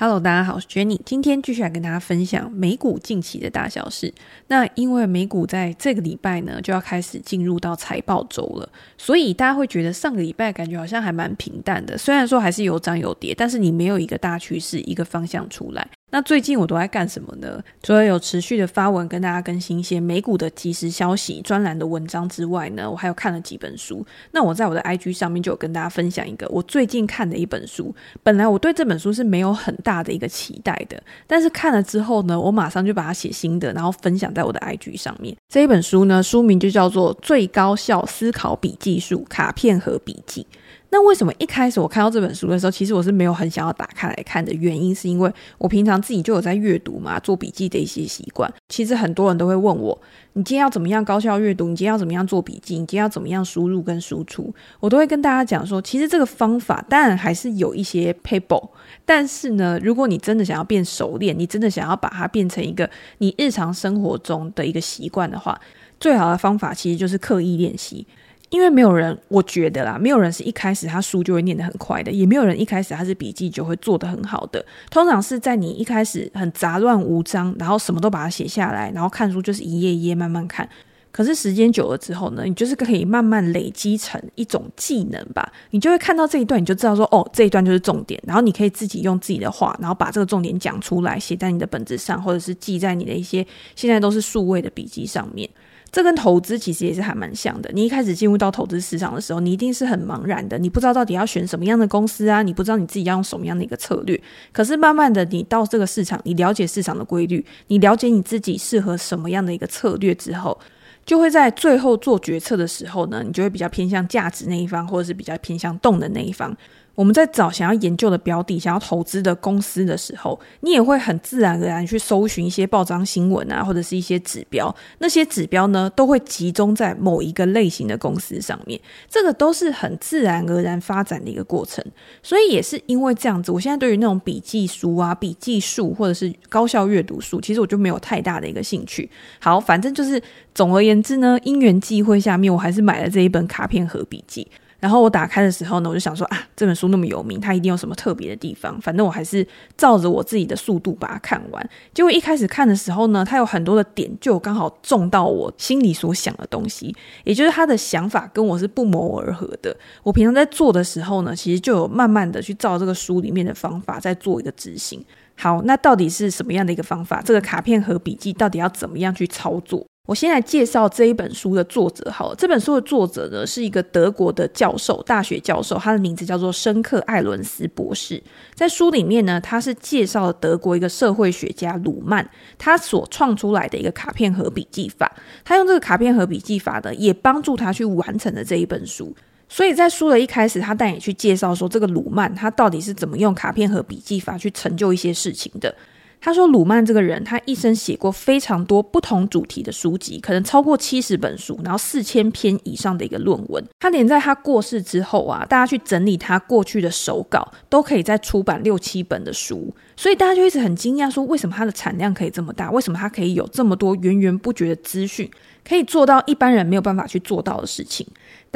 Hello，大家好，我是 Jenny，今天继续来跟大家分享美股近期的大小事。那因为美股在这个礼拜呢就要开始进入到财报周了，所以大家会觉得上个礼拜感觉好像还蛮平淡的，虽然说还是有涨有跌，但是你没有一个大趋势、一个方向出来。那最近我都在干什么呢？除了有持续的发文跟大家更新一些美股的即时消息、专栏的文章之外呢，我还有看了几本书。那我在我的 IG 上面就有跟大家分享一个我最近看的一本书。本来我对这本书是没有很大的一个期待的，但是看了之后呢，我马上就把它写心得，然后分享在我的 IG 上面。这一本书呢，书名就叫做《最高效思考笔记术：卡片和笔记》。那为什么一开始我看到这本书的时候，其实我是没有很想要打开来看的原因，是因为我平常自己就有在阅读嘛，做笔记的一些习惯。其实很多人都会问我，你今天要怎么样高效阅读？你今天要怎么样做笔记？你今天要怎么样输入跟输出？我都会跟大家讲说，其实这个方法当然还是有一些 paper，但是呢，如果你真的想要变熟练，你真的想要把它变成一个你日常生活中的一个习惯的话，最好的方法其实就是刻意练习。因为没有人，我觉得啦，没有人是一开始他书就会念得很快的，也没有人一开始他是笔记就会做得很好的。通常是在你一开始很杂乱无章，然后什么都把它写下来，然后看书就是一页一页慢慢看。可是时间久了之后呢，你就是可以慢慢累积成一种技能吧。你就会看到这一段，你就知道说，哦，这一段就是重点。然后你可以自己用自己的话，然后把这个重点讲出来，写在你的本子上，或者是记在你的一些现在都是数位的笔记上面。这跟投资其实也是还蛮像的。你一开始进入到投资市场的时候，你一定是很茫然的，你不知道到底要选什么样的公司啊，你不知道你自己要用什么样的一个策略。可是慢慢的，你到这个市场，你了解市场的规律，你了解你自己适合什么样的一个策略之后，就会在最后做决策的时候呢，你就会比较偏向价值那一方，或者是比较偏向动的那一方。我们在找想要研究的标的、想要投资的公司的时候，你也会很自然而然去搜寻一些报章新闻啊，或者是一些指标。那些指标呢，都会集中在某一个类型的公司上面。这个都是很自然而然发展的一个过程。所以也是因为这样子，我现在对于那种笔记书啊、笔记术或者是高效阅读数，其实我就没有太大的一个兴趣。好，反正就是总而言之呢，因缘际会下面，我还是买了这一本卡片和笔记。然后我打开的时候呢，我就想说啊，这本书那么有名，它一定有什么特别的地方。反正我还是照着我自己的速度把它看完。结果一开始看的时候呢，它有很多的点就刚好中到我心里所想的东西，也就是他的想法跟我是不谋而合的。我平常在做的时候呢，其实就有慢慢的去照这个书里面的方法在做一个执行。好，那到底是什么样的一个方法？这个卡片和笔记到底要怎么样去操作？我先来介绍这一本书的作者。好了，这本书的作者呢是一个德国的教授，大学教授，他的名字叫做申克·艾伦斯博士。在书里面呢，他是介绍了德国一个社会学家鲁曼他所创出来的一个卡片和笔记法。他用这个卡片和笔记法呢，也帮助他去完成了这一本书。所以在书的一开始，他带你去介绍说，这个鲁曼他到底是怎么用卡片和笔记法去成就一些事情的。他说：“鲁曼这个人，他一生写过非常多不同主题的书籍，可能超过七十本书，然后四千篇以上的一个论文。他连在他过世之后啊，大家去整理他过去的手稿，都可以再出版六七本的书。所以大家就一直很惊讶，说为什么他的产量可以这么大？为什么他可以有这么多源源不绝的资讯？”可以做到一般人没有办法去做到的事情。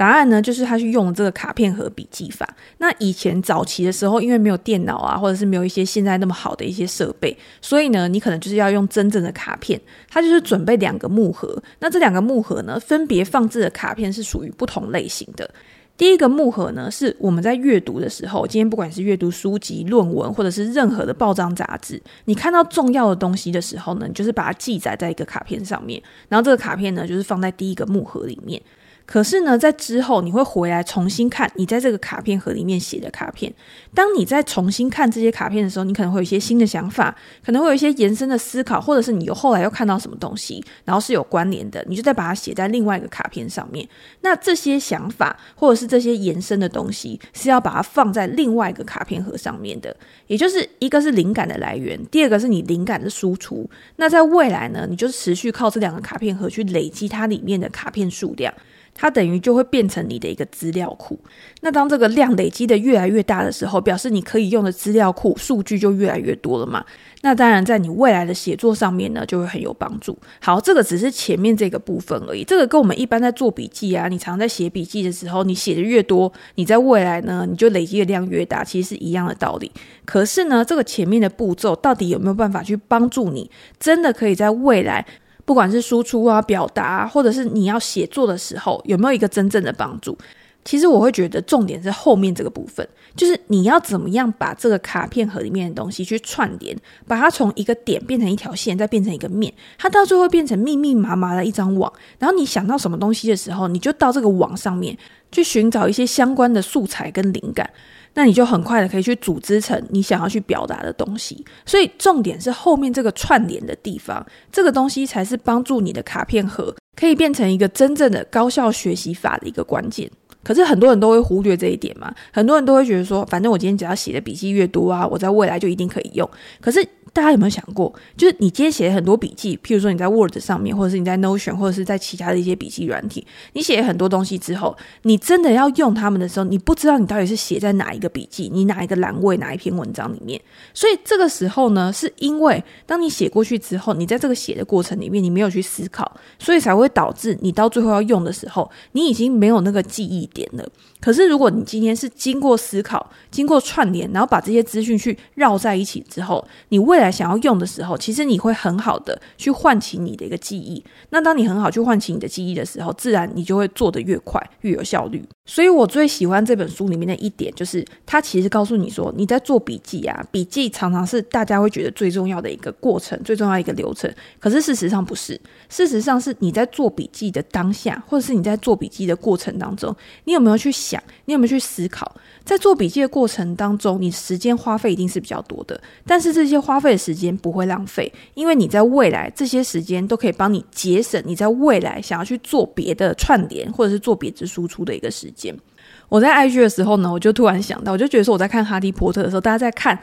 答案呢，就是他去用这个卡片和笔记法。那以前早期的时候，因为没有电脑啊，或者是没有一些现在那么好的一些设备，所以呢，你可能就是要用真正的卡片。他就是准备两个木盒，那这两个木盒呢，分别放置的卡片是属于不同类型的。第一个木盒呢，是我们在阅读的时候，今天不管是阅读书籍、论文，或者是任何的报章杂志，你看到重要的东西的时候呢，你就是把它记载在一个卡片上面，然后这个卡片呢，就是放在第一个木盒里面。可是呢，在之后你会回来重新看你在这个卡片盒里面写的卡片。当你在重新看这些卡片的时候，你可能会有一些新的想法，可能会有一些延伸的思考，或者是你又后来又看到什么东西，然后是有关联的，你就再把它写在另外一个卡片上面。那这些想法或者是这些延伸的东西，是要把它放在另外一个卡片盒上面的。也就是一个是灵感的来源，第二个是你灵感的输出。那在未来呢，你就持续靠这两个卡片盒去累积它里面的卡片数量。它等于就会变成你的一个资料库。那当这个量累积的越来越大的时候，表示你可以用的资料库数据就越来越多了嘛。那当然，在你未来的写作上面呢，就会很有帮助。好，这个只是前面这个部分而已。这个跟我们一般在做笔记啊，你常在写笔记的时候，你写的越多，你在未来呢，你就累积的量越大，其实是一样的道理。可是呢，这个前面的步骤到底有没有办法去帮助你，真的可以在未来，不管是输出啊、表达，或者是你要写作的时候，有没有一个真正的帮助？其实我会觉得重点是后面这个部分，就是你要怎么样把这个卡片盒里面的东西去串联，把它从一个点变成一条线，再变成一个面，它到最后变成密密麻麻的一张网。然后你想到什么东西的时候，你就到这个网上面去寻找一些相关的素材跟灵感，那你就很快的可以去组织成你想要去表达的东西。所以重点是后面这个串联的地方，这个东西才是帮助你的卡片盒可以变成一个真正的高效学习法的一个关键。可是很多人都会忽略这一点嘛，很多人都会觉得说，反正我今天只要写的笔记越多啊，我在未来就一定可以用。可是。大家有没有想过，就是你今天写了很多笔记，譬如说你在 Word 上面，或者是你在 Notion，或者是在其他的一些笔记软体，你写了很多东西之后，你真的要用它们的时候，你不知道你到底是写在哪一个笔记，你哪一个栏位，哪一篇文章里面。所以这个时候呢，是因为当你写过去之后，你在这个写的过程里面，你没有去思考，所以才会导致你到最后要用的时候，你已经没有那个记忆点了。可是如果你今天是经过思考、经过串联，然后把这些资讯去绕在一起之后，你未来想要用的时候，其实你会很好的去唤起你的一个记忆。那当你很好去唤起你的记忆的时候，自然你就会做得越快，越有效率。所以我最喜欢这本书里面的一点，就是它其实告诉你说，你在做笔记啊，笔记常常是大家会觉得最重要的一个过程，最重要的一个流程。可是事实上不是，事实上是你在做笔记的当下，或者是你在做笔记的过程当中，你有没有去想，你有没有去思考？在做笔记的过程当中，你时间花费一定是比较多的，但是这些花费的时间不会浪费，因为你在未来这些时间都可以帮你节省你在未来想要去做别的串联或者是做别的输出的一个时间。我在 IG 的时候呢，我就突然想到，我就觉得说我在看《哈利波特》的时候，大家在看。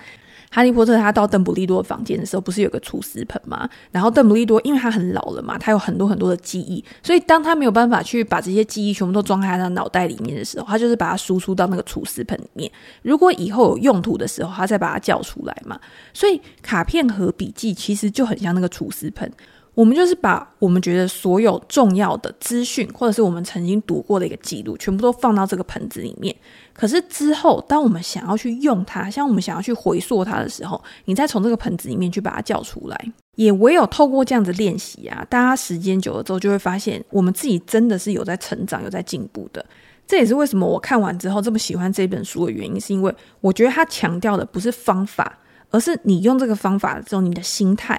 哈利波特他到邓布利多房间的时候，不是有个储思盆吗？然后邓布利多因为他很老了嘛，他有很多很多的记忆，所以当他没有办法去把这些记忆全部都装在他的脑袋里面的时候，他就是把它输出到那个储思盆里面。如果以后有用途的时候，他再把它叫出来嘛。所以卡片和笔记其实就很像那个储思盆。我们就是把我们觉得所有重要的资讯，或者是我们曾经读过的一个记录，全部都放到这个盆子里面。可是之后，当我们想要去用它，像我们想要去回溯它的时候，你再从这个盆子里面去把它叫出来。也唯有透过这样子练习啊，大家时间久了之后，就会发现我们自己真的是有在成长，有在进步的。这也是为什么我看完之后这么喜欢这本书的原因，是因为我觉得它强调的不是方法，而是你用这个方法之后，你的心态。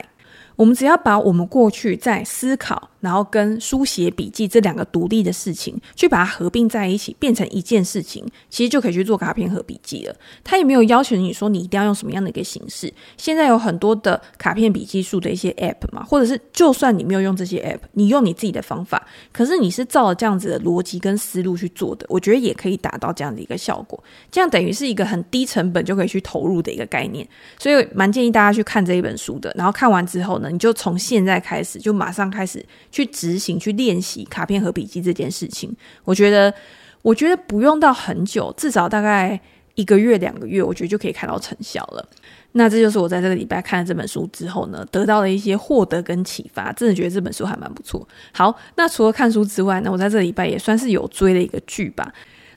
我们只要把我们过去在思考，然后跟书写笔记这两个独立的事情，去把它合并在一起，变成一件事情，其实就可以去做卡片和笔记了。他也没有要求你说你一定要用什么样的一个形式。现在有很多的卡片笔记术的一些 app 嘛，或者是就算你没有用这些 app，你用你自己的方法，可是你是照了这样子的逻辑跟思路去做的，我觉得也可以达到这样的一个效果。这样等于是一个很低成本就可以去投入的一个概念，所以蛮建议大家去看这一本书的。然后看完之后呢，你就从现在开始，就马上开始去执行、去练习卡片和笔记这件事情。我觉得，我觉得不用到很久，至少大概一个月、两个月，我觉得就可以看到成效了。那这就是我在这个礼拜看了这本书之后呢，得到了一些获得跟启发。真的觉得这本书还蛮不错。好，那除了看书之外呢，我在这个礼拜也算是有追了一个剧吧。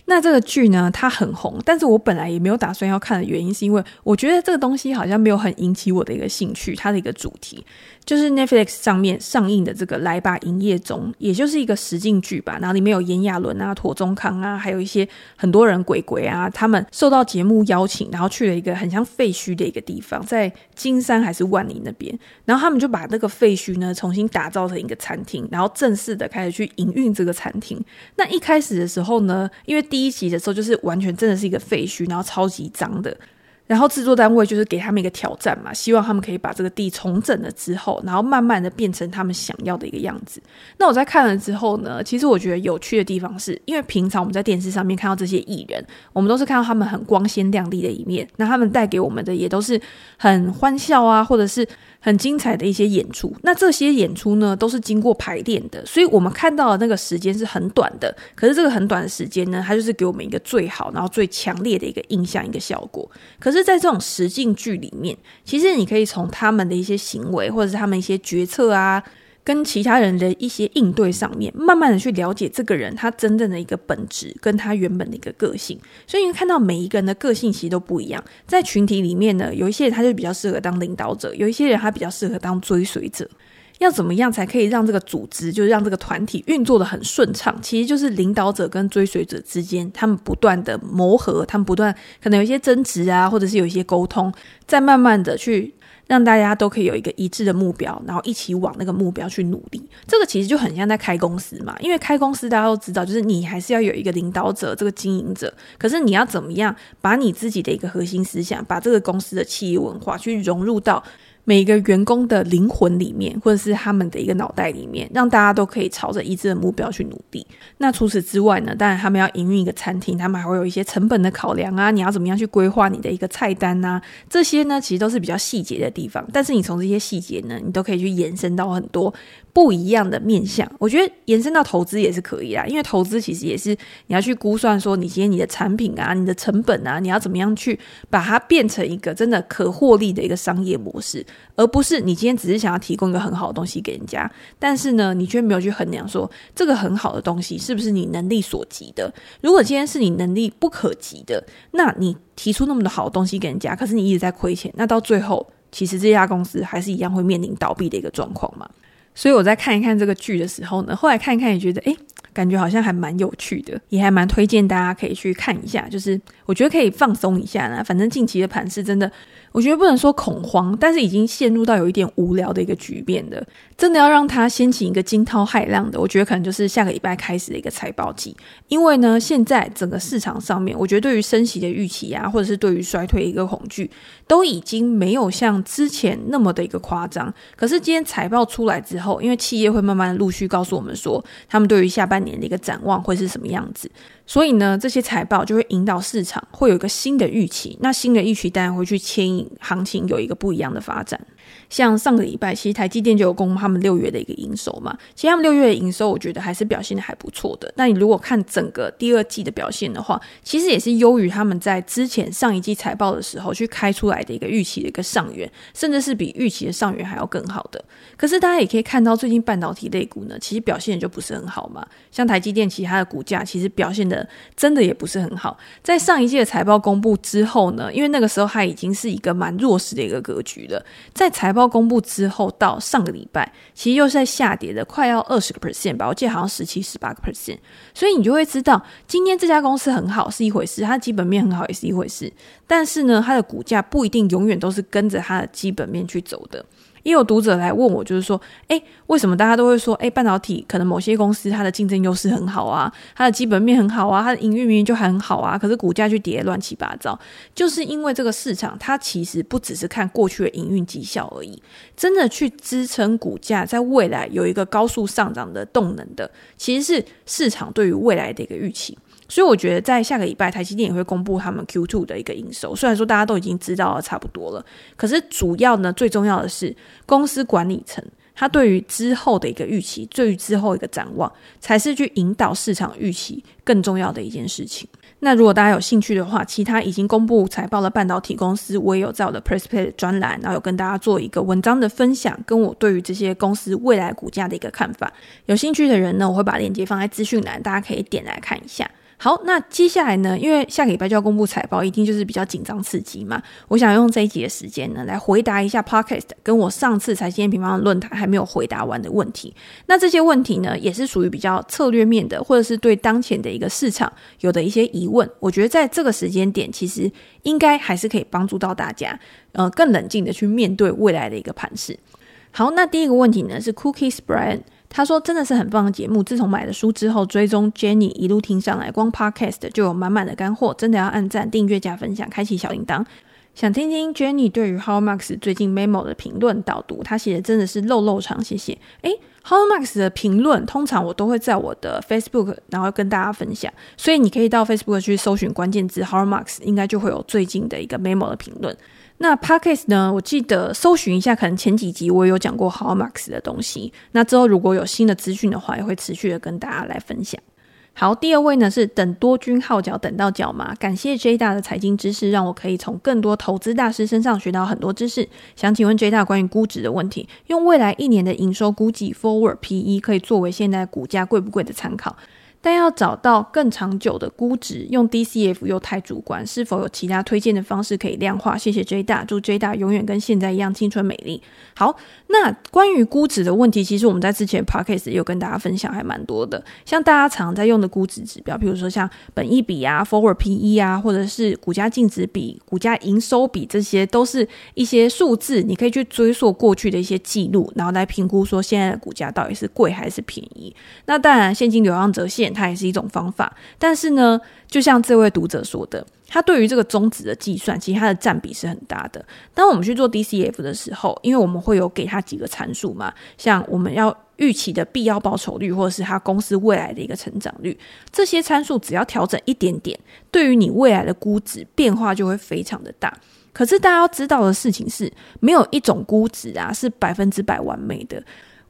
那这个剧呢，它很红，但是我本来也没有打算要看的原因，是因为我觉得这个东西好像没有很引起我的一个兴趣，它的一个主题。就是 Netflix 上面上映的这个《来吧营业中》，也就是一个实境剧吧。然后里面有炎亚纶啊、庹宗康啊，还有一些很多人鬼鬼啊，他们受到节目邀请，然后去了一个很像废墟的一个地方，在金山还是万里那边。然后他们就把那个废墟呢重新打造成一个餐厅，然后正式的开始去营运这个餐厅。那一开始的时候呢，因为第一集的时候就是完全真的是一个废墟，然后超级脏的。然后制作单位就是给他们一个挑战嘛，希望他们可以把这个地重整了之后，然后慢慢的变成他们想要的一个样子。那我在看了之后呢，其实我觉得有趣的地方是，因为平常我们在电视上面看到这些艺人，我们都是看到他们很光鲜亮丽的一面，那他们带给我们的也都是很欢笑啊，或者是很精彩的一些演出。那这些演出呢，都是经过排练的，所以我们看到的那个时间是很短的。可是这个很短的时间呢，它就是给我们一个最好，然后最强烈的一个印象，一个效果。可是，在这种实境剧里面，其实你可以从他们的一些行为，或者是他们一些决策啊。跟其他人的一些应对上面，慢慢的去了解这个人他真正的一个本质，跟他原本的一个个性。所以你看到每一个人的个性其实都不一样。在群体里面呢，有一些人他就比较适合当领导者，有一些人他比较适合当追随者。要怎么样才可以让这个组织，就是让这个团体运作得很顺畅？其实就是领导者跟追随者之间，他们不断的磨合，他们不断可能有一些争执啊，或者是有一些沟通，再慢慢的去。让大家都可以有一个一致的目标，然后一起往那个目标去努力。这个其实就很像在开公司嘛，因为开公司大家都知道，就是你还是要有一个领导者，这个经营者。可是你要怎么样把你自己的一个核心思想，把这个公司的企业文化去融入到每一个员工的灵魂里面，或者是他们的一个脑袋里面，让大家都可以朝着一致的目标去努力。那除此之外呢，当然他们要营运一个餐厅，他们还会有一些成本的考量啊，你要怎么样去规划你的一个菜单啊，这些呢其实都是比较细节的地方。但是你从这些细节呢，你都可以去延伸到很多不一样的面向。我觉得延伸到投资也是可以啦，因为投资其实也是你要去估算说，你今天你的产品啊，你的成本啊，你要怎么样去把它变成一个真的可获利的一个商业模式。而不是你今天只是想要提供一个很好的东西给人家，但是呢，你却没有去衡量说这个很好的东西是不是你能力所及的。如果今天是你能力不可及的，那你提出那么多好的东西给人家，可是你一直在亏钱，那到最后其实这家公司还是一样会面临倒闭的一个状况嘛。所以我在看一看这个剧的时候呢，后来看一看也觉得，诶，感觉好像还蛮有趣的，也还蛮推荐大家可以去看一下。就是我觉得可以放松一下啦，反正近期的盘是真的。我觉得不能说恐慌，但是已经陷入到有一点无聊的一个局面的。真的要让它掀起一个惊涛骇浪的，我觉得可能就是下个礼拜开始的一个财报季。因为呢，现在整个市场上面，我觉得对于升息的预期啊，或者是对于衰退一个恐惧，都已经没有像之前那么的一个夸张。可是今天财报出来之后，因为企业会慢慢陆续告诉我们说，他们对于下半年的一个展望会是什么样子。所以呢，这些财报就会引导市场会有一个新的预期，那新的预期当然会去牵引行情有一个不一样的发展。像上个礼拜，其实台积电就有公布他们六月的一个营收嘛。其实他们六月的营收，我觉得还是表现的还不错的。那你如果看整个第二季的表现的话，其实也是优于他们在之前上一季财报的时候去开出来的一个预期的一个上缘，甚至是比预期的上缘还要更好的。可是大家也可以看到，最近半导体类股呢，其实表现的就不是很好嘛。像台积电，其他的股价其实表现的真的也不是很好。在上一季的财报公布之后呢，因为那个时候它已经是一个蛮弱势的一个格局了，在财财报公布之后，到上个礼拜，其实又是在下跌的，快要二十个 percent 吧，我记得好像十七、十八个 percent。所以你就会知道，今天这家公司很好是一回事，它基本面很好也是一回事，但是呢，它的股价不一定永远都是跟着它的基本面去走的。也有读者来问我，就是说，诶，为什么大家都会说，诶，半导体可能某些公司它的竞争优势很好啊，它的基本面很好啊，它的营运明明就很好啊，可是股价却跌乱七八糟，就是因为这个市场它其实不只是看过去的营运绩效而已，真的去支撑股价在未来有一个高速上涨的动能的，其实是市场对于未来的一个预期。所以我觉得，在下个礼拜，台积电也会公布他们 Q2 的一个营收。虽然说大家都已经知道了差不多了，可是主要呢，最重要的是公司管理层他对于之后的一个预期，对于之后一个展望，才是去引导市场预期更重要的一件事情。那如果大家有兴趣的话，其他已经公布财报的半导体公司，我也有在我的 Press Play 专栏，然后有跟大家做一个文章的分享，跟我对于这些公司未来股价的一个看法。有兴趣的人呢，我会把链接放在资讯栏，大家可以点来看一下。好，那接下来呢？因为下个礼拜就要公布财报，一定就是比较紧张刺激嘛。我想用这一集的时间呢，来回答一下 Podcast 跟我上次财经平方论坛还没有回答完的问题。那这些问题呢，也是属于比较策略面的，或者是对当前的一个市场有的一些疑问。我觉得在这个时间点，其实应该还是可以帮助到大家，呃，更冷静的去面对未来的一个盘势。好，那第一个问题呢，是 Cookies Brian。他说：“真的是很棒的节目。自从买了书之后，追踪 Jenny 一路听上来，光 Podcast 就有满满的干货。真的要按赞、订阅、加分享、开启小铃铛。想听听 Jenny 对于 How Max 最近 Memo 的评论导读，他写的真的是漏漏长，谢谢。诶 Howard Marks 的评论通常我都会在我的 Facebook，然后跟大家分享，所以你可以到 Facebook 去搜寻关键字 How Max，应该就会有最近的一个 Memo 的评论。那 Podcast 呢，我记得搜寻一下，可能前几集我也有讲过 How Max 的东西。那之后如果有新的资讯的话，也会持续的跟大家来分享。好，第二位呢是等多军号角等到脚麻，感谢 J 大的财经知识，让我可以从更多投资大师身上学到很多知识。想请问 J 大关于估值的问题，用未来一年的营收估计 Forward PE 可以作为现在股价贵不贵的参考。但要找到更长久的估值，用 DCF 又太主观，是否有其他推荐的方式可以量化？谢谢 J 大，祝 J 大永远跟现在一样青春美丽。好，那关于估值的问题，其实我们在之前 Podcast 有跟大家分享还蛮多的，像大家常在用的估值指标，比如说像本益比啊、Forward PE 啊，或者是股价净值比、股价营收比，这些都是一些数字，你可以去追溯过去的一些记录，然后来评估说现在的股价到底是贵还是便宜。那当然，现金流量折现。它也是一种方法，但是呢，就像这位读者说的，他对于这个中值的计算，其实它的占比是很大的。当我们去做 DCF 的时候，因为我们会有给他几个参数嘛，像我们要预期的必要报酬率，或者是他公司未来的一个成长率，这些参数只要调整一点点，对于你未来的估值变化就会非常的大。可是大家要知道的事情是，没有一种估值啊是百分之百完美的。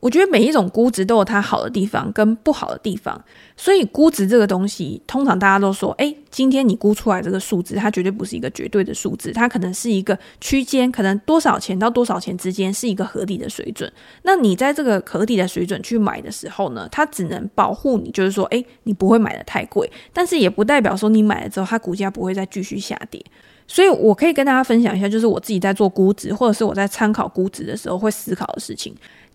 我觉得每一种估值都有它好的地方跟不好的地方，所以估值这个东西，通常大家都说，诶，今天你估出来这个数字，它绝对不是一个绝对的数字，它可能是一个区间，可能多少钱到多少钱之间是一个合理的水准。那你在这个合理的水准去买的时候呢，它只能保护你，就是说，诶，你不会买的太贵，但是也不代表说你买了之后，它股价不会再继续下跌。所以我可以跟大家分享一下，就是我自己在做估值，或者是我在参考估值的时候会思考的事情。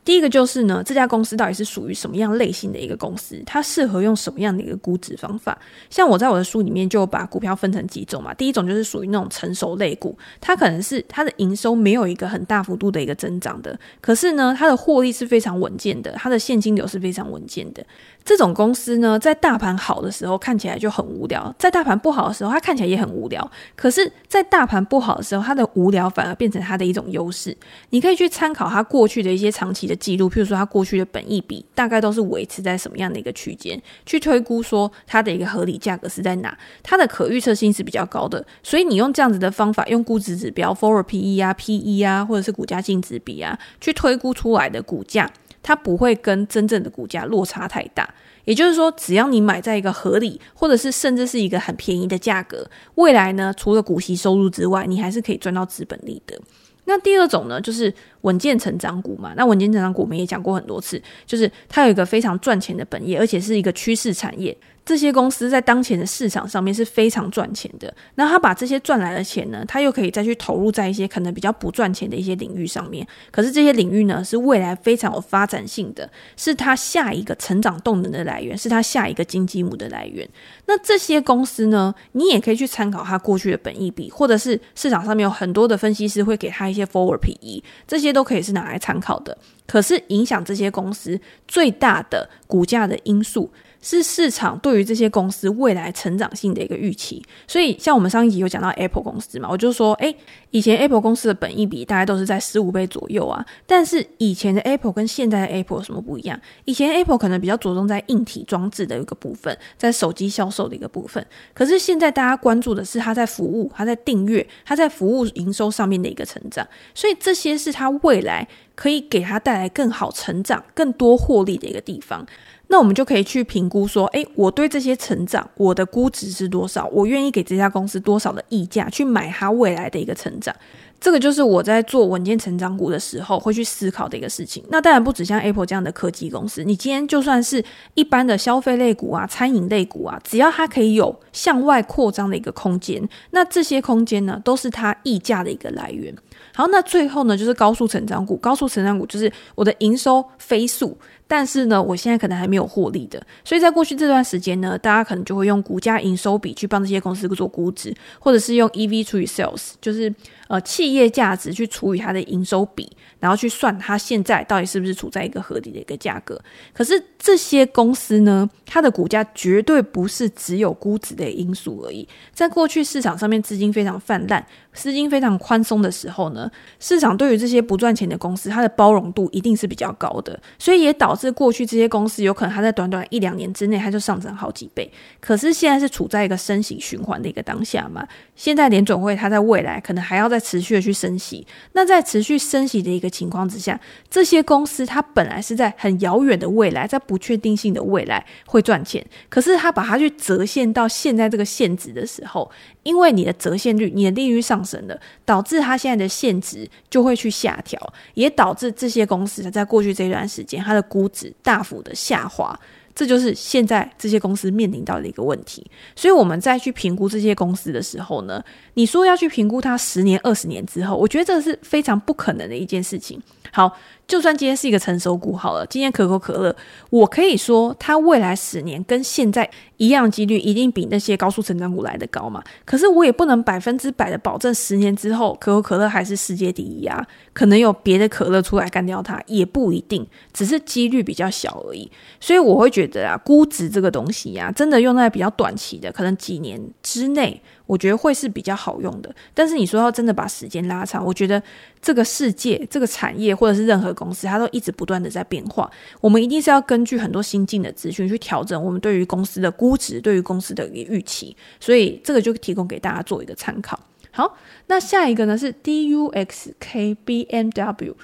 第一个就是呢，这家公司到底是属于什么样类型的一个公司？它适合用什么样的一个估值方法？像我在我的书里面就把股票分成几种嘛。第一种就是属于那种成熟类股，它可能是它的营收没有一个很大幅度的一个增长的，可是呢，它的获利是非常稳健的，它的现金流是非常稳健的。这种公司呢，在大盘好的时候看起来就很无聊，在大盘不好的时候，它看起来也很无聊。可是，在大盘不好的时候，它的无聊反而变成它的一种优势。你可以去参考它过去的一些长期的记录，譬如说它过去的本益比大概都是维持在什么样的一个区间，去推估说它的一个合理价格是在哪，它的可预测性是比较高的。所以你用这样子的方法，用估值指标 Forward PE 啊、PE 啊，或者是股价净值比啊，去推估出来的股价。它不会跟真正的股价落差太大，也就是说，只要你买在一个合理，或者是甚至是一个很便宜的价格，未来呢，除了股息收入之外，你还是可以赚到资本利得。那第二种呢，就是稳健成长股嘛。那稳健成长股我们也讲过很多次，就是它有一个非常赚钱的本业，而且是一个趋势产业。这些公司在当前的市场上面是非常赚钱的。那他把这些赚来的钱呢，他又可以再去投入在一些可能比较不赚钱的一些领域上面。可是这些领域呢，是未来非常有发展性的，是他下一个成长动能的来源，是他下一个金鸡母的来源。那这些公司呢，你也可以去参考他过去的本益比，或者是市场上面有很多的分析师会给他一些 forward PE，这些都可以是拿来参考的。可是影响这些公司最大的股价的因素，是市场对于这些公司未来成长性的一个预期，所以像我们上一集有讲到 Apple 公司嘛，我就说，诶，以前 Apple 公司的本益比大概都是在十五倍左右啊，但是以前的 Apple 跟现在的 Apple 有什么不一样？以前 Apple 可能比较着重在硬体装置的一个部分，在手机销售的一个部分，可是现在大家关注的是它在服务、它在订阅、它在服务营收上面的一个成长，所以这些是它未来可以给它带来更好成长、更多获利的一个地方。那我们就可以去评估说，哎，我对这些成长，我的估值是多少？我愿意给这家公司多少的溢价去买它未来的一个成长？这个就是我在做稳健成长股的时候会去思考的一个事情。那当然不止像 Apple 这样的科技公司，你今天就算是一般的消费类股啊、餐饮类股啊，只要它可以有向外扩张的一个空间，那这些空间呢，都是它溢价的一个来源。好，那最后呢，就是高速成长股。高速成长股就是我的营收飞速。但是呢，我现在可能还没有获利的，所以在过去这段时间呢，大家可能就会用股价营收比去帮这些公司做估值，或者是用 EV 除以 Sales，就是呃企业价值去除以它的营收比，然后去算它现在到底是不是处在一个合理的一个价格。可是这些公司呢，它的股价绝对不是只有估值的因素而已。在过去市场上面资金非常泛滥，资金非常宽松的时候呢，市场对于这些不赚钱的公司，它的包容度一定是比较高的，所以也导致过去这些公司有可能它在短短一两年之内它就上涨好几倍。可是现在是处在一个升息循环的一个当下嘛，现在联准会它在未来可能还要再持续的去升息，那在持续升息的一个情况之下，这些公司它本来是在很遥远的未来，在不确定性的未来会赚钱，可是它把它去折现到现在这个现值的时候，因为你的折现率、你的利率上升了，导致它现在的现值就会去下调，也导致这些公司在过去这一段时间，它的估值大幅的下滑。这就是现在这些公司面临到的一个问题。所以我们再去评估这些公司的时候呢，你说要去评估它十年、二十年之后，我觉得这是非常不可能的一件事情。好。就算今天是一个成熟股好了，今天可口可乐，我可以说它未来十年跟现在一样几率一定比那些高速成长股来得高嘛。可是我也不能百分之百的保证十年之后可口可乐还是世界第一啊，可能有别的可乐出来干掉它，也不一定，只是几率比较小而已。所以我会觉得的啊，估值这个东西呀、真的用在比较短期的，可能几年之内。我觉得会是比较好用的，但是你说要真的把时间拉长，我觉得这个世界、这个产业或者是任何公司，它都一直不断的在变化。我们一定是要根据很多新进的资讯去调整我们对于公司的估值、对于公司的一个预期。所以这个就提供给大家做一个参考。好，那下一个呢是 DUXKBMW。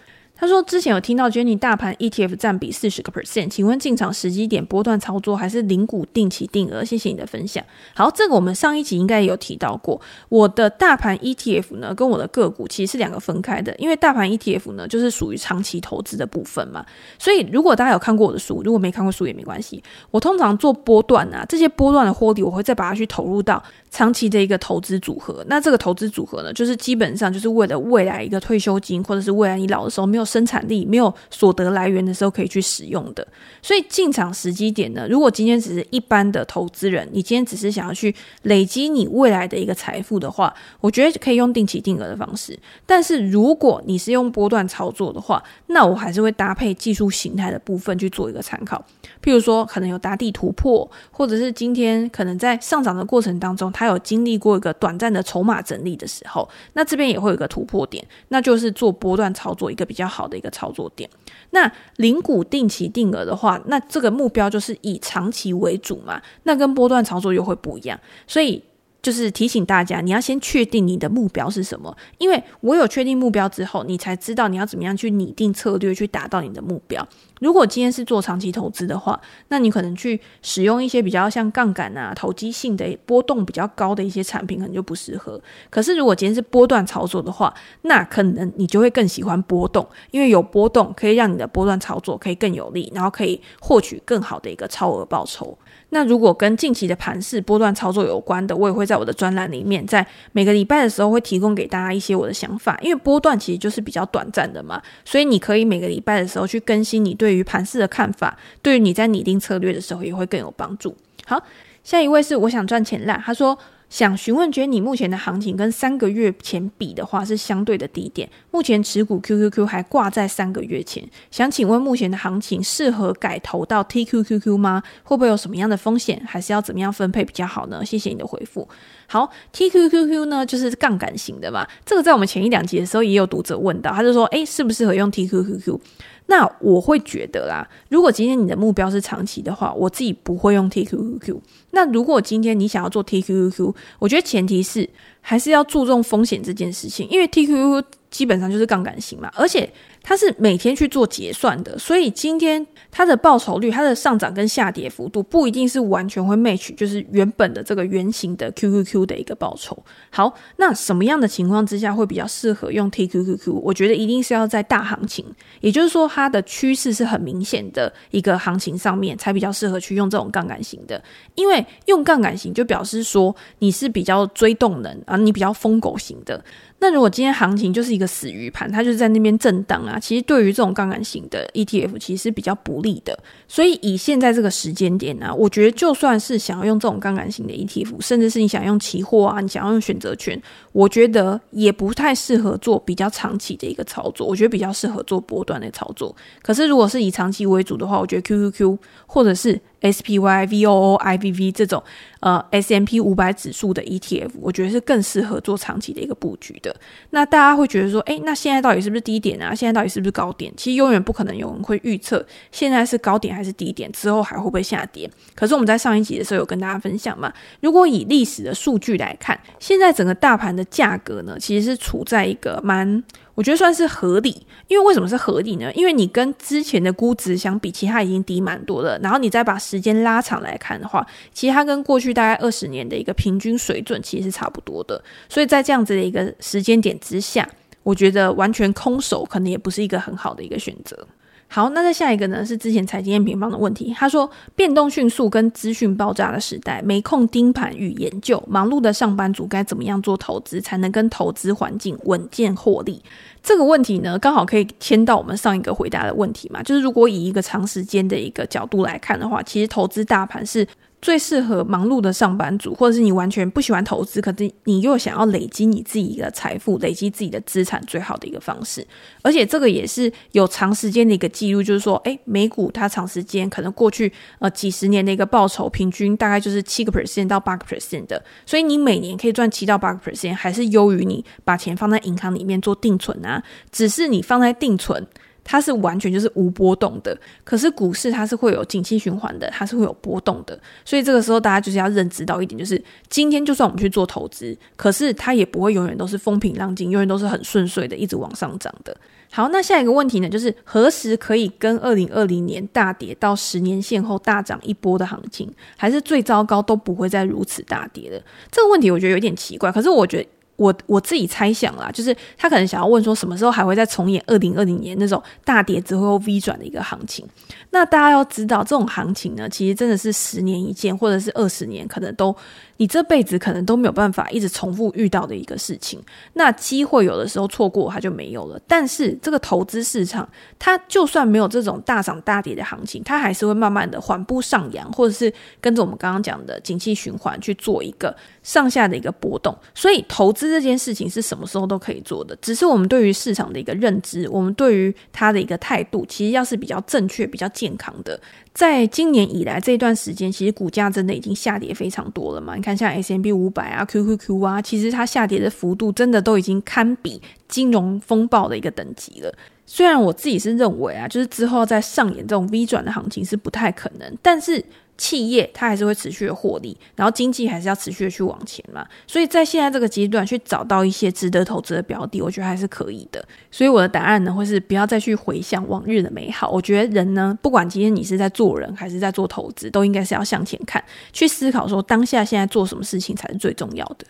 他说：“之前有听到 Jenny 大盘 ETF 占比四十个 percent，请问进场时机点波段操作还是零股定期定额？谢谢你的分享。好，这个我们上一集应该也有提到过。我的大盘 ETF 呢，跟我的个股其实是两个分开的，因为大盘 ETF 呢就是属于长期投资的部分嘛。所以如果大家有看过我的书，如果没看过书也没关系。我通常做波段啊，这些波段的获利，我会再把它去投入到。”长期的一个投资组合，那这个投资组合呢，就是基本上就是为了未来一个退休金，或者是未来你老的时候没有生产力、没有所得来源的时候可以去使用的。所以进场时机点呢，如果今天只是一般的投资人，你今天只是想要去累积你未来的一个财富的话，我觉得可以用定期定额的方式。但是如果你是用波段操作的话，那我还是会搭配技术形态的部分去做一个参考。譬如说，可能有打底突破，或者是今天可能在上涨的过程当中，它。有经历过一个短暂的筹码整理的时候，那这边也会有一个突破点，那就是做波段操作一个比较好的一个操作点。那零股定期定额的话，那这个目标就是以长期为主嘛，那跟波段操作又会不一样，所以。就是提醒大家，你要先确定你的目标是什么，因为我有确定目标之后，你才知道你要怎么样去拟定策略去达到你的目标。如果今天是做长期投资的话，那你可能去使用一些比较像杠杆啊、投机性的波动比较高的一些产品，可能就不适合。可是如果今天是波段操作的话，那可能你就会更喜欢波动，因为有波动可以让你的波段操作可以更有利，然后可以获取更好的一个超额报酬。那如果跟近期的盘势波段操作有关的，我也会在我的专栏里面，在每个礼拜的时候会提供给大家一些我的想法。因为波段其实就是比较短暂的嘛，所以你可以每个礼拜的时候去更新你对对于盘势的看法，对于你在拟定策略的时候也会更有帮助。好，下一位是我想赚钱啦，他说。想询问，觉得你目前的行情跟三个月前比的话是相对的低点。目前持股 QQQ 还挂在三个月前，想请问目前的行情适合改投到 TQQQ 吗？会不会有什么样的风险？还是要怎么样分配比较好呢？谢谢你的回复。好，TQQQ 呢就是杠杆型的嘛，这个在我们前一两集的时候也有读者问到，他就说，诶，适不适合用 TQQQ？那我会觉得啦，如果今天你的目标是长期的话，我自己不会用 TQQQ。那如果今天你想要做 TQQQ，我觉得前提是还是要注重风险这件事情，因为 TQQQ 基本上就是杠杆型嘛，而且。它是每天去做结算的，所以今天它的报酬率、它的上涨跟下跌幅度不一定是完全会 match，就是原本的这个圆形的 QQQ 的一个报酬。好，那什么样的情况之下会比较适合用 TQQQ？我觉得一定是要在大行情，也就是说它的趋势是很明显的一个行情上面才比较适合去用这种杠杆型的，因为用杠杆型就表示说你是比较追动能啊，你比较疯狗型的。那如果今天行情就是一个死鱼盘，它就是在那边震荡啊，其实对于这种杠杆型的 ETF 其实是比较不利的。所以以现在这个时间点呢、啊，我觉得就算是想要用这种杠杆型的 ETF，甚至是你想用期货啊，你想要用选择权，我觉得也不太适合做比较长期的一个操作。我觉得比较适合做波段的操作。可是如果是以长期为主的话，我觉得 QQQ 或者是 SPY、VOO、IVV 这种呃 S M P 五百指数的 ETF，我觉得是更适合做长期的一个布局的。那大家会觉得说，诶，那现在到底是不是低点啊？现在到底是不是高点？其实永远不可能有人会预测现在是高点还是低点，之后还会不会下跌。可是我们在上一集的时候有跟大家分享嘛，如果以历史的数据来看，现在整个大盘的价格呢，其实是处在一个蛮。我觉得算是合理，因为为什么是合理呢？因为你跟之前的估值相比，其他已经低蛮多了。然后你再把时间拉长来看的话，其他跟过去大概二十年的一个平均水准其实是差不多的。所以在这样子的一个时间点之下，我觉得完全空手可能也不是一个很好的一个选择。好，那再下一个呢？是之前财经验平方的问题。他说，变动迅速跟资讯爆炸的时代，没空盯盘与研究，忙碌的上班族该怎么样做投资，才能跟投资环境稳健获利？这个问题呢，刚好可以牵到我们上一个回答的问题嘛，就是如果以一个长时间的一个角度来看的话，其实投资大盘是。最适合忙碌的上班族，或者是你完全不喜欢投资，可是你又想要累积你自己的财富、累积自己的资产，最好的一个方式。而且这个也是有长时间的一个记录，就是说，诶，美股它长时间可能过去呃几十年的一个报酬，平均大概就是七个 percent 到八个 percent 的，所以你每年可以赚七到八个 percent，还是优于你把钱放在银行里面做定存啊。只是你放在定存。它是完全就是无波动的，可是股市它是会有景气循环的，它是会有波动的，所以这个时候大家就是要认知到一点，就是今天就算我们去做投资，可是它也不会永远都是风平浪静，永远都是很顺遂的，一直往上涨的。好，那下一个问题呢，就是何时可以跟二零二零年大跌到十年线后大涨一波的行情，还是最糟糕都不会再如此大跌的？这个问题我觉得有点奇怪，可是我觉得。我我自己猜想啦，就是他可能想要问说，什么时候还会再重演二零二零年那种大跌之后 V 转的一个行情？那大家要知道，这种行情呢，其实真的是十年一见，或者是二十年，可能都。你这辈子可能都没有办法一直重复遇到的一个事情，那机会有的时候错过它就没有了。但是这个投资市场，它就算没有这种大涨大跌的行情，它还是会慢慢的缓步上扬，或者是跟着我们刚刚讲的景气循环去做一个上下的一个波动。所以投资这件事情是什么时候都可以做的，只是我们对于市场的一个认知，我们对于它的一个态度，其实要是比较正确、比较健康的。在今年以来这段时间，其实股价真的已经下跌非常多了嘛。你看，像 SMB 五百啊、QQQ 啊，其实它下跌的幅度真的都已经堪比金融风暴的一个等级了。虽然我自己是认为啊，就是之后再上演这种 V 转的行情是不太可能，但是。企业它还是会持续的获利，然后经济还是要持续的去往前嘛，所以在现在这个阶段去找到一些值得投资的标的，我觉得还是可以的。所以我的答案呢，会是不要再去回想往日的美好。我觉得人呢，不管今天你是在做人还是在做投资，都应该是要向前看，去思考说当下现在做什么事情才是最重要的。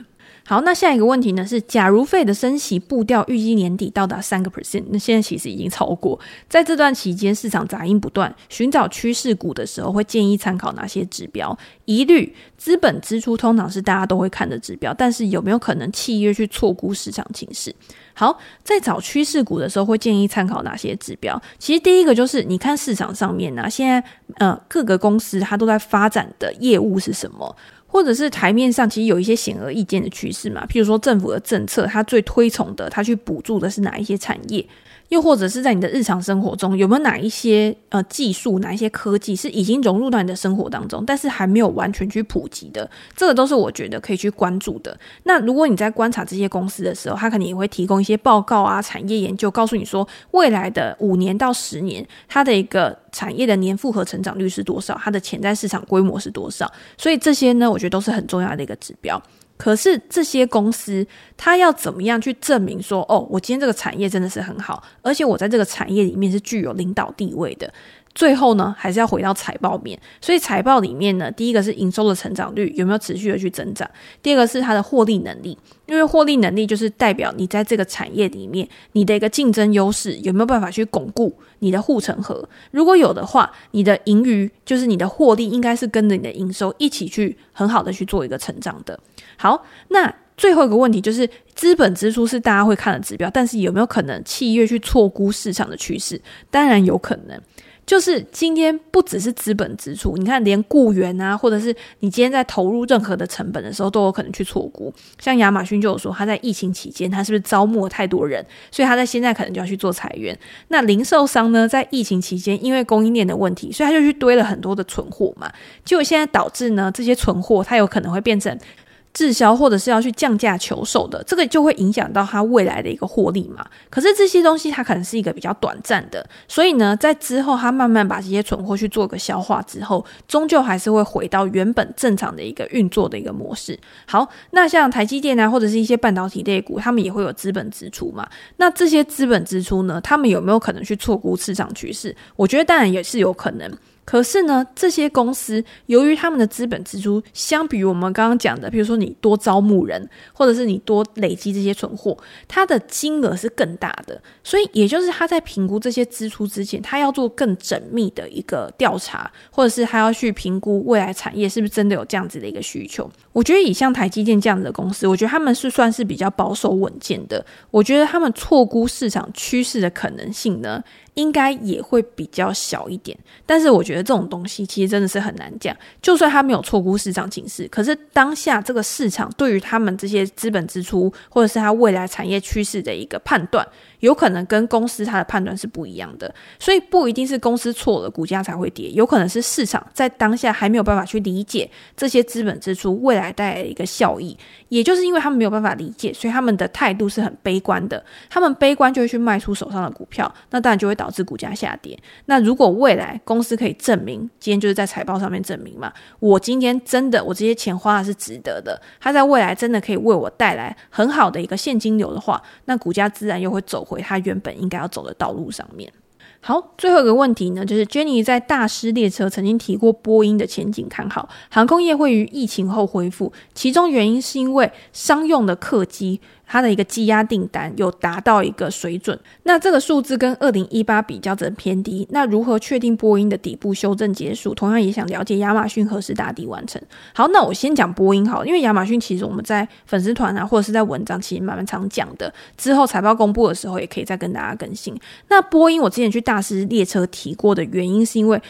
好，那下一个问题呢是，假如 Fed 的升息步调预计年底到达三个 percent，那现在其实已经超过。在这段期间，市场杂音不断，寻找趋势股的时候，会建议参考哪些指标？一律资本支出通常是大家都会看的指标，但是有没有可能企业去错估市场情势？好，在找趋势股的时候，会建议参考哪些指标？其实第一个就是你看市场上面呢、啊，现在呃各个公司它都在发展的业务是什么？或者是台面上其实有一些显而易见的趋势嘛，譬如说政府的政策，它最推崇的，它去补助的是哪一些产业？又或者是在你的日常生活中，有没有哪一些呃技术，哪一些科技是已经融入到你的生活当中，但是还没有完全去普及的？这个都是我觉得可以去关注的。那如果你在观察这些公司的时候，它可能也会提供一些报告啊、产业研究，告诉你说未来的五年到十年，它的一个产业的年复合成长率是多少，它的潜在市场规模是多少。所以这些呢，我觉得都是很重要的一个指标。可是这些公司，它要怎么样去证明说，哦，我今天这个产业真的是很好，而且我在这个产业里面是具有领导地位的。最后呢，还是要回到财报面。所以财报里面呢，第一个是营收的成长率有没有持续的去增长，第二个是它的获利能力，因为获利能力就是代表你在这个产业里面你的一个竞争优势有没有办法去巩固你的护城河。如果有的话，你的盈余就是你的获利应该是跟着你的营收一起去很好的去做一个成长的。好，那最后一个问题就是资本支出是大家会看的指标，但是有没有可能企业去错估市场的趋势？当然有可能。就是今天不只是资本支出，你看连雇员啊，或者是你今天在投入任何的成本的时候，都有可能去错估。像亚马逊就有说，他在疫情期间，他是不是招募了太多人，所以他在现在可能就要去做裁员。那零售商呢，在疫情期间，因为供应链的问题，所以他就去堆了很多的存货嘛，结果现在导致呢，这些存货它有可能会变成。滞销或者是要去降价求售的，这个就会影响到它未来的一个获利嘛。可是这些东西它可能是一个比较短暂的，所以呢，在之后它慢慢把这些存货去做个消化之后，终究还是会回到原本正常的一个运作的一个模式。好，那像台积电啊，或者是一些半导体类股，他们也会有资本支出嘛。那这些资本支出呢，他们有没有可能去错估市场趋势？我觉得当然也是有可能。可是呢，这些公司由于他们的资本支出，相比于我们刚刚讲的，比如说你多招募人，或者是你多累积这些存货，它的金额是更大的。所以，也就是他在评估这些支出之前，他要做更缜密的一个调查，或者是他要去评估未来产业是不是真的有这样子的一个需求。我觉得以像台积电这样子的公司，我觉得他们是算是比较保守稳健的。我觉得他们错估市场趋势的可能性呢，应该也会比较小一点，但是我觉得这种东西其实真的是很难讲。就算他没有错估市场情势，可是当下这个市场对于他们这些资本支出，或者是他未来产业趋势的一个判断，有可能跟公司它的判断是不一样的。所以不一定是公司错了，股价才会跌，有可能是市场在当下还没有办法去理解这些资本支出未来带来的一个效益。也就是因为他们没有办法理解，所以他们的态度是很悲观的。他们悲观就会去卖出手上的股票，那当然就会导。致股价下跌。那如果未来公司可以证明，今天就是在财报上面证明嘛，我今天真的我这些钱花的是值得的，它在未来真的可以为我带来很好的一个现金流的话，那股价自然又会走回他原本应该要走的道路上面。好，最后一个问题呢，就是 Jenny 在大师列车曾经提过波音的前景看好，航空业会于疫情后恢复，其中原因是因为商用的客机。它的一个积压订单有达到一个水准，那这个数字跟二零一八比较则偏低。那如何确定波音的底部修正结束？同样也想了解亚马逊何时打底完成。好，那我先讲波音好，因为亚马逊其实我们在粉丝团啊，或者是在文章其实蛮常讲的。之后财报公布的时候，也可以再跟大家更新。那波音我之前去大师列车提过的原因，是因为。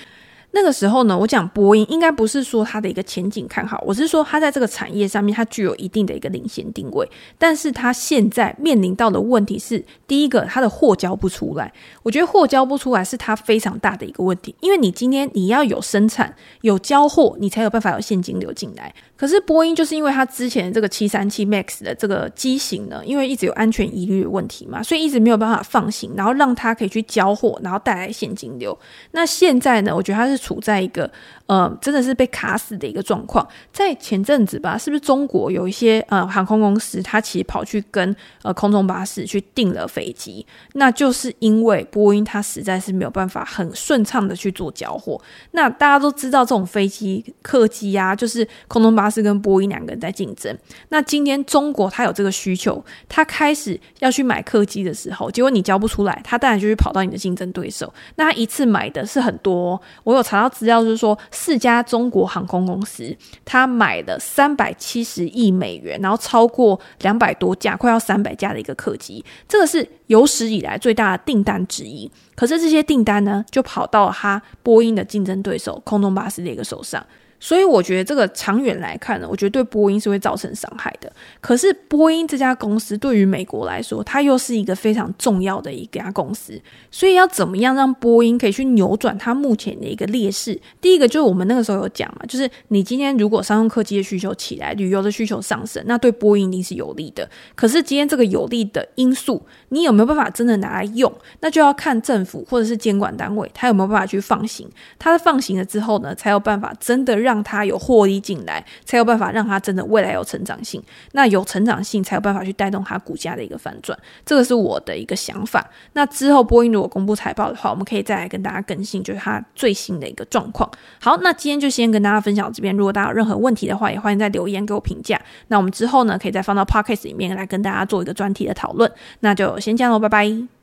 那个时候呢，我讲波音应该不是说它的一个前景看好，我是说它在这个产业上面它具有一定的一个领先定位，但是它现在面临到的问题是，第一个它的货交不出来，我觉得货交不出来是它非常大的一个问题，因为你今天你要有生产有交货，你才有办法有现金流进来。可是波音就是因为它之前这个七三七 MAX 的这个机型呢，因为一直有安全疑虑的问题嘛，所以一直没有办法放行，然后让它可以去交货，然后带来现金流。那现在呢，我觉得它是处在一个呃，真的是被卡死的一个状况。在前阵子吧，是不是中国有一些呃航空公司，它其实跑去跟呃空中巴士去订了飞机，那就是因为波音它实在是没有办法很顺畅的去做交货。那大家都知道，这种飞机客机啊，就是空中巴士。是跟波音两个人在竞争。那今天中国他有这个需求，他开始要去买客机的时候，结果你交不出来，他当然就会跑到你的竞争对手。那他一次买的是很多，我有查到资料，就是说四家中国航空公司，他买了三百七十亿美元，然后超过两百多架，快要三百架的一个客机，这个是有史以来最大的订单之一。可是这些订单呢，就跑到了他波音的竞争对手空中巴士的一个手上。所以我觉得这个长远来看呢，我觉得对波音是会造成伤害的。可是波音这家公司对于美国来说，它又是一个非常重要的一家公司。所以要怎么样让波音可以去扭转它目前的一个劣势？第一个就是我们那个时候有讲嘛，就是你今天如果商用客机的需求起来，旅游的需求上升，那对波音一定是有利的。可是今天这个有利的因素，你有没有办法真的拿来用？那就要看政府或者是监管单位，它有没有办法去放行。它放行了之后呢，才有办法真的让。让它有获利进来，才有办法让它真的未来有成长性。那有成长性，才有办法去带动它股价的一个反转。这个是我的一个想法。那之后波音如果公布财报的话，我们可以再来跟大家更新，就是它最新的一个状况。好，那今天就先跟大家分享这边。如果大家有任何问题的话，也欢迎在留言给我评价。那我们之后呢，可以再放到 Podcast 里面来跟大家做一个专题的讨论。那就先这样喽，拜拜。